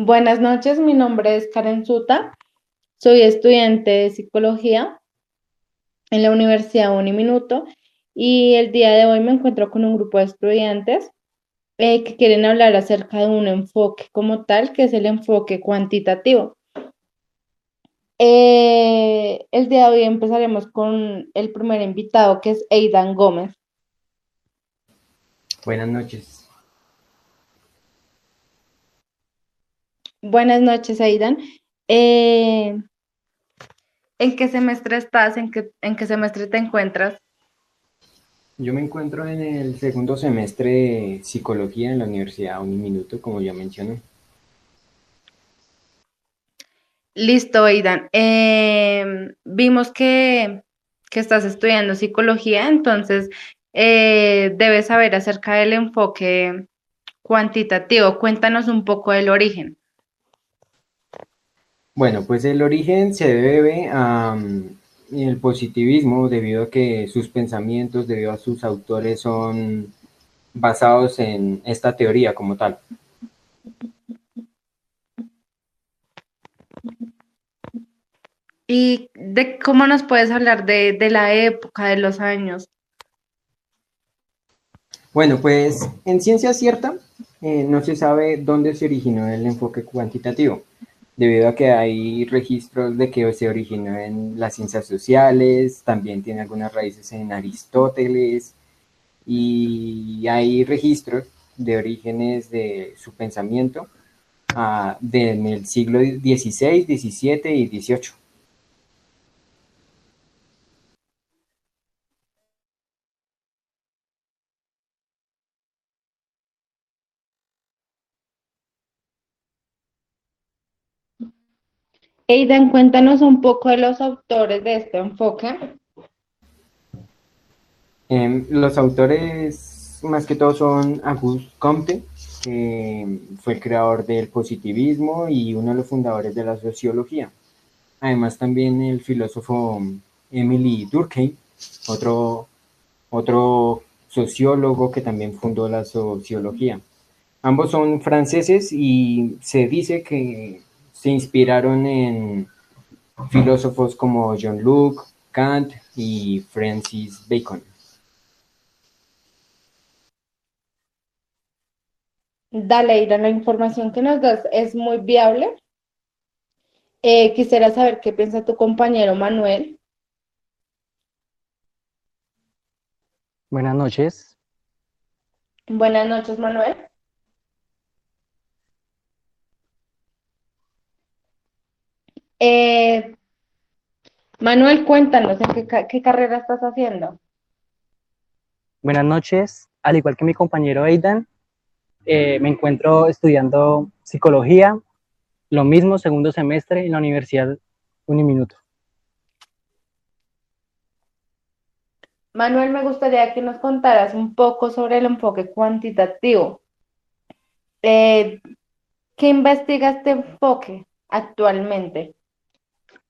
Buenas noches, mi nombre es Karen Suta, soy estudiante de psicología en la Universidad Uniminuto y el día de hoy me encuentro con un grupo de estudiantes eh, que quieren hablar acerca de un enfoque como tal, que es el enfoque cuantitativo. Eh, el día de hoy empezaremos con el primer invitado, que es Aidan Gómez. Buenas noches. Buenas noches, Aidan. Eh, ¿En qué semestre estás? ¿En qué, ¿En qué semestre te encuentras? Yo me encuentro en el segundo semestre de psicología en la Universidad Uniminuto, como ya mencioné. Listo, Aidan. Em, vimos que, estás estudiando psicología, entonces eh, debes saber acerca del enfoque cuantitativo. Cuéntanos un poco del origen. Bueno, pues el origen se debe a, el positivismo debido a que sus pensamientos, debido a sus autores, son basados en esta teoría como tal. ¿Y de cómo nos puedes hablar de, la época, de los años? Bueno, pues en ciencia cierta eh, no se sabe dónde se originó el enfoque cuantitativo debido a que hay registros de que se originó en las ciencias sociales, también tiene algunas raíces en Aristóteles y hay registros de orígenes de su pensamiento uh, en el siglo XVI, XVII y XVIII. Aidan, cuéntanos un poco de los autores de este enfoque. Em, los autores más que todo son Auguste Comte, que fue el creador del positivismo y uno de los fundadores de la sociología. Además también el filósofo Emily Durkheim, otro, otro sociólogo que también fundó la sociología. Ambos son franceses y se dice que se inspiraron en filósofos como John Locke, Kant y Francis Bacon. Dale, Ira, la información que nos das es muy viable. Eh, quisiera saber qué piensa tu compañero Manuel. Buenas noches. Buenas noches, Manuel. Eh, Manuel, cuéntanos, ¿en qué, carrera estás haciendo? Buenas noches. Al igual que mi compañero Aidan, eh, me encuentro estudiando psicología, lo mismo, segundo semestre en la Universidad Uniminuto. Manuel, me gustaría que nos contaras un poco sobre el enfoque cuantitativo. Eh, ¿Qué investiga este enfoque actualmente?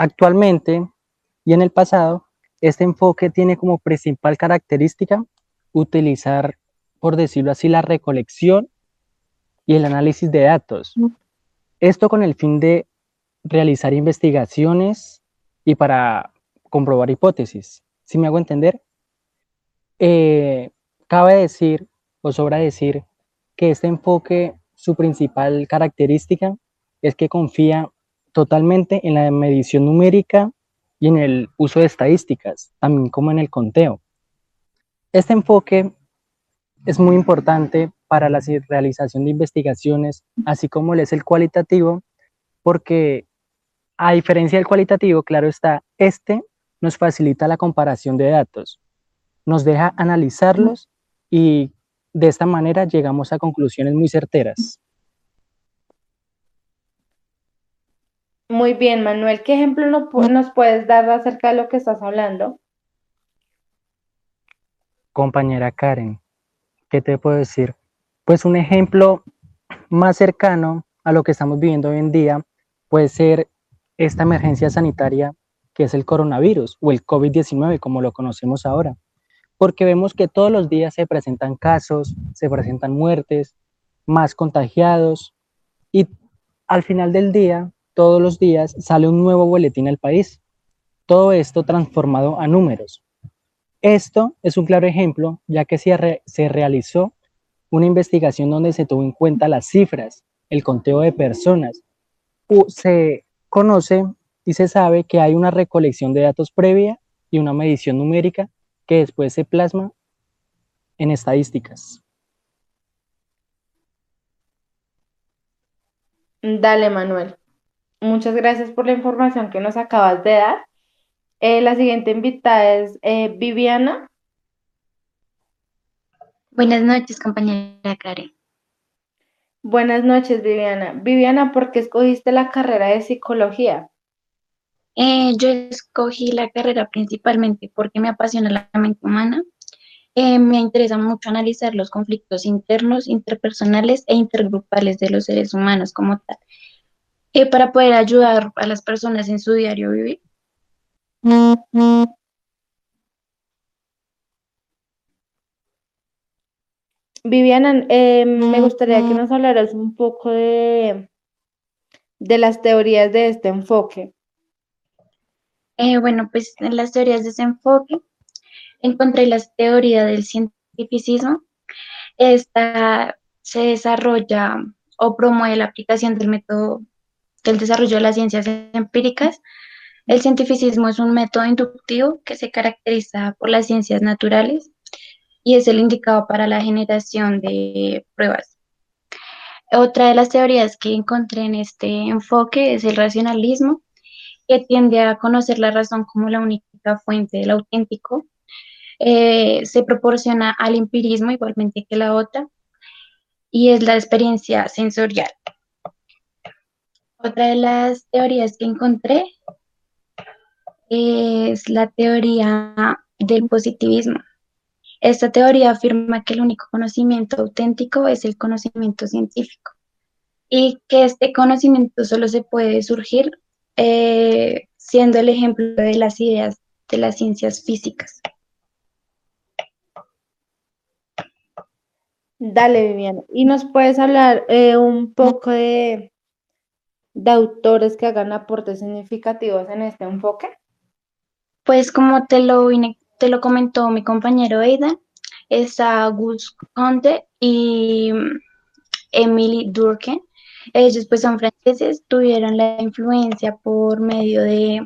Actualmente y en el pasado, este enfoque tiene como principal característica utilizar, por decirlo así, la recolección y el análisis de datos. Esto con el fin de realizar investigaciones y para comprobar hipótesis. Si me hago entender? Eh, cabe decir, o sobra decir, que este enfoque, su principal característica es que confía totalmente en la medición numérica y en el uso de estadísticas, también como en el conteo. Este enfoque es muy importante para la realización de investigaciones, así como es el cualitativo, porque a diferencia del cualitativo, claro está, este nos facilita la comparación de datos, nos deja analizarlos y de esta manera llegamos a conclusiones muy certeras. Muy bien, Manuel. ¿Qué ejemplo nos puedes dar acerca de lo que estás hablando? Compañera Karen, ¿qué te puedo decir? Pues un ejemplo más cercano a lo que estamos viviendo hoy en día puede ser esta emergencia sanitaria que es el coronavirus o el COVID-19 como lo conocemos ahora. Porque vemos que todos los días se presentan casos, se presentan muertes, más contagiados y al final del día, todos los días, sale un nuevo boletín al país. Todo esto transformado a números. Esto es un claro ejemplo, ya que se, se realizó una investigación donde se tuvo en cuenta las cifras, el conteo de personas. Se conoce y se sabe que hay una recolección de datos previa y una medición numérica que después se plasma en estadísticas. Dale, Manuel. Muchas gracias por la información que nos acabas de dar. Eh, la siguiente invitada es eh, Viviana. Buenas noches, compañera Karen. Buenas noches, Viviana. Viviana, ¿por qué escogiste la carrera de psicología? Eh, yo escogí la carrera principalmente porque me apasiona la mente humana. Eh, me interesa mucho analizar los conflictos internos, interpersonales e intergrupales de los seres humanos como tal, eh, para poder ayudar a las personas en su diario vivir. Viviana, eh, me gustaría que nos hablaras un poco de, de las teorías de este enfoque. Eh, bueno, pues en las teorías de ese enfoque encontré la teoría del cientificismo. Esta se desarrolla o promueve la aplicación del método del desarrollo de las ciencias empíricas. El cientificismo es un método inductivo que se caracteriza por las ciencias naturales y es el indicado para la generación de pruebas. Otra de las teorías que encontré en este enfoque es el racionalismo, que tiende a conocer la razón como la única fuente del auténtico. Eh, se proporciona al empirismo igualmente que la otra y es la experiencia sensorial. Otra de las teorías que encontré es la teoría del positivismo. Esta teoría afirma que el único conocimiento auténtico es el conocimiento científico y que este conocimiento solo se puede surgir eh, siendo el ejemplo de las ideas de las ciencias físicas. Dale, Viviana. ¿Y nos puedes hablar eh, un poco de, de autores que hagan aportes significativos en este enfoque? Pues como te lo te lo comentó mi compañero Aidan, es Auguste Conte y Emily Durkheim. Ellos pues son franceses, tuvieron la influencia por medio de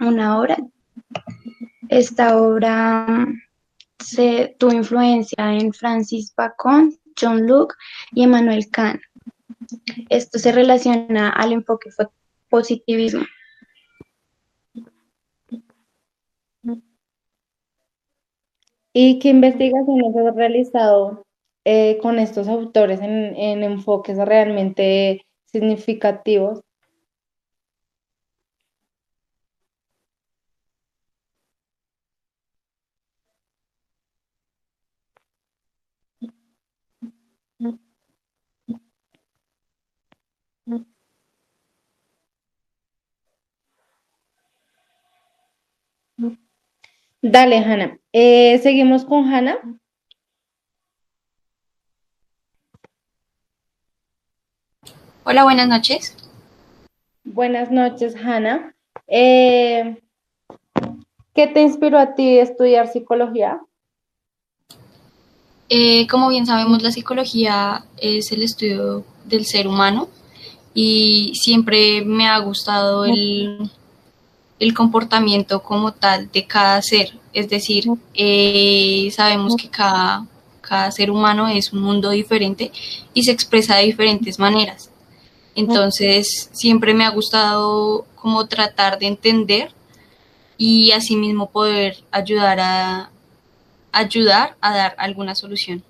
una obra. Esta obra mm, se tuvo influencia en Francis Bacon, John Luke y Emmanuel Kant. Esto se relaciona al enfoque positivismo. ¿Y qué investigaciones has realizado eh, con estos autores en, en enfoques realmente significativos? Dale, Hanna. Eh, seguimos con Hanna. Hola, buenas noches. Buenas noches, Hanna. Eh, ¿qué te inspiró a ti estudiar psicología? Eh, como bien sabemos, la psicología es el estudio del ser humano y siempre me ha gustado el, el comportamiento como tal de cada ser. Es decir, eh, sabemos que cada, cada ser humano es un mundo diferente y se expresa de diferentes maneras. Entonces, siempre me ha gustado como tratar de entender y asimismo poder ayudar a ayudar a dar alguna solución.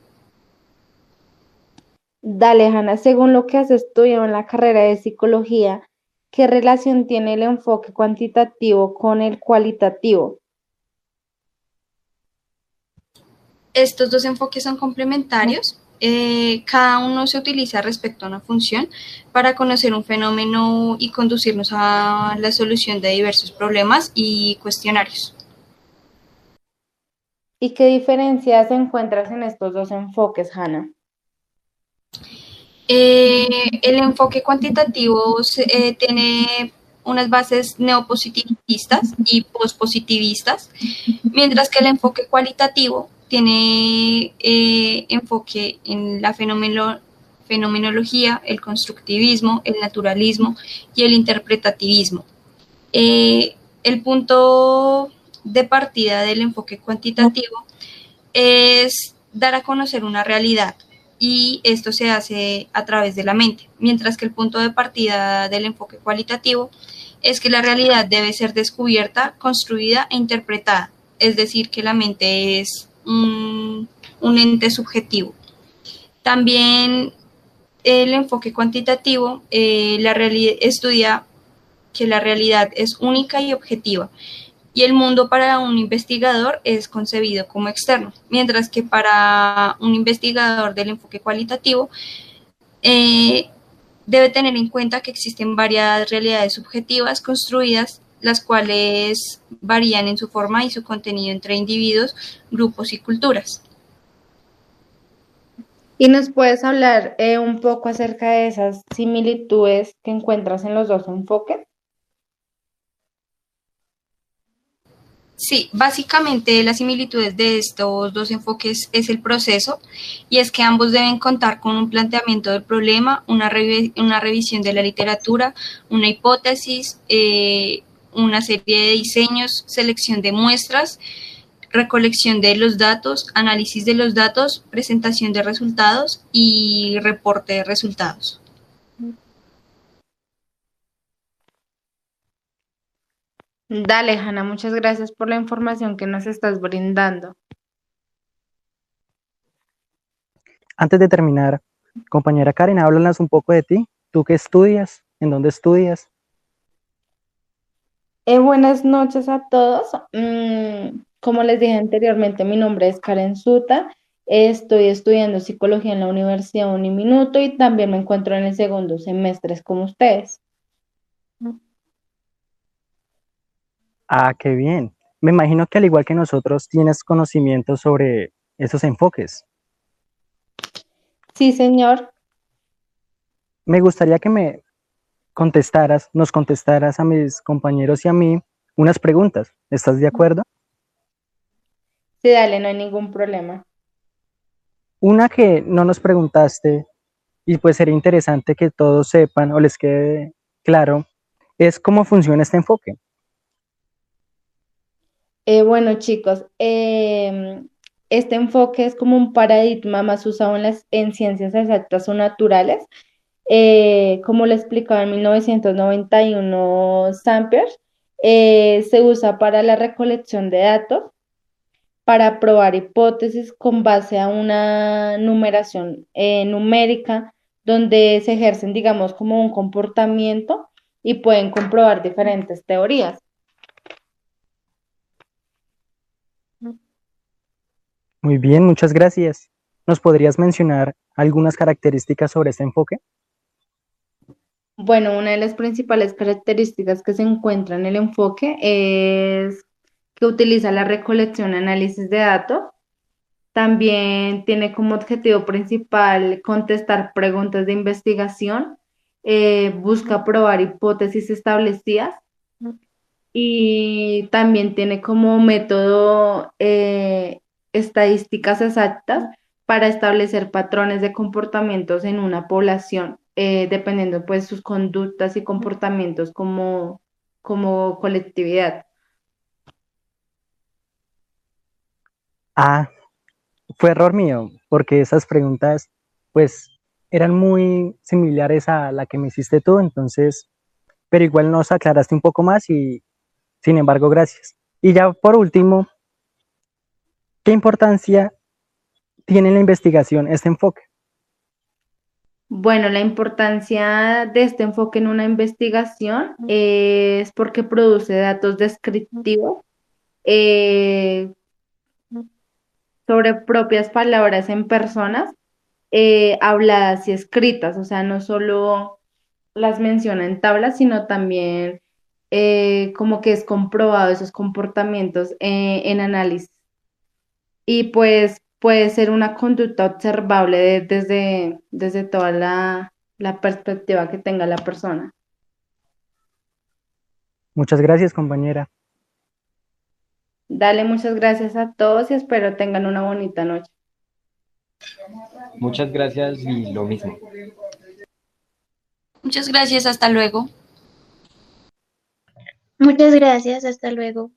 Dale, Hanna, según lo que has estudiado en la carrera de psicología, ¿Qué relación tiene el enfoque cuantitativo con el cualitativo? Estos dos enfoques son complementarios. Eh, cada uno se utiliza respecto a una función para conocer un fenómeno y conducirnos a la solución de diversos problemas y cuestionarios. ¿Y qué diferencias encuentras en estos dos enfoques, Hannah? Eh, el enfoque cuantitativo eh, tiene unas bases neopositivistas y pospositivistas, mientras que el enfoque cualitativo tiene eh, enfoque en la fenomenología, el constructivismo, el naturalismo y el interpretativismo. el punto de partida del enfoque cuantitativo es dar a conocer una realidad, y esto se hace a través de la mente, mientras que el punto de partida del enfoque cualitativo es que la realidad debe ser descubierta, construida e interpretada, es decir, que la mente es un, ente subjetivo. También el enfoque cuantitativo eh, estudia que la realidad es única y objetiva y el mundo para un investigador es concebido como externo, mientras que para un investigador del enfoque cualitativo eh, debe tener en cuenta que existen varias realidades subjetivas construidas, las cuales varían en su forma y su contenido entre individuos, grupos y culturas. ¿Y nos puedes hablar eh, un poco acerca de esas similitudes que encuentras en los dos enfoques? Sí, básicamente las similitudes de estos dos enfoques es el proceso y es que ambos deben contar con un planteamiento del problema, una, revisión de la literatura, una hipótesis, eh, una serie de diseños, selección de muestras, recolección de los datos, análisis de los datos, presentación de resultados y reporte de resultados. Dale, Hanna, muchas gracias por la información que nos estás brindando. Antes de terminar, compañera Karen, háblanos un poco de ti. ¿Tú qué estudias? ¿En dónde estudias? Eh, buenas noches a todos. Mm, como les dije anteriormente, mi nombre es Karen Suta. Estoy estudiando psicología en la Universidad Uniminuto y también me encuentro en el segundo semestre como ustedes. Ah, qué bien. Me imagino que al igual que nosotros tienes conocimiento sobre esos enfoques. Sí, señor. Me gustaría que me contestaras, nos contestaras a mis compañeros y a mí unas preguntas. ¿Estás de acuerdo? Sí, dale, no hay ningún problema. Una que no nos preguntaste y pues sería interesante que todos sepan o les quede claro es cómo funciona este enfoque. Eh, bueno, chicos, em, este enfoque es como un paradigma más usado en las en ciencias exactas o naturales. Eh, como le explicaba en 1991 Sampers, eh, se usa para la recolección de datos, para probar hipótesis con base a una numeración numérica, donde se ejercen, digamos, como un comportamiento y pueden comprobar diferentes teorías. Muy bien, muchas gracias. ¿Nos podrías mencionar algunas características sobre este enfoque? Bueno, una de las principales características que se encuentra en el enfoque es que utiliza la recolección y análisis de datos. También tiene como objetivo principal contestar preguntas de investigación, eh, busca probar hipótesis establecidas y también tiene como método eh, estadísticas exactas para establecer patrones de comportamientos en una población, eh, dependiendo pues sus conductas y comportamientos como, como colectividad. Ah, fue error mío, porque esas preguntas pues eran muy similares a la que me hiciste tú, entonces, pero igual nos aclaraste un poco más y sin embargo, gracias. Y ya por último, ¿Qué importancia tiene en la investigación este enfoque? Bueno, la importancia de este enfoque en una investigación es porque produce datos descriptivos eh, sobre propias palabras en personas eh, habladas y escritas, o sea, no solo las menciona en tablas, sino también eh, como que es comprobado esos comportamientos en análisis. Y pues puede ser una conducta observable de- desde, desde toda la, la perspectiva que tenga la persona. Muchas gracias, compañera. Dale muchas gracias a todos y espero tengan una bonita noche. Muchas gracias y lo mismo. Muchas gracias, hasta luego. Muchas gracias, hasta luego.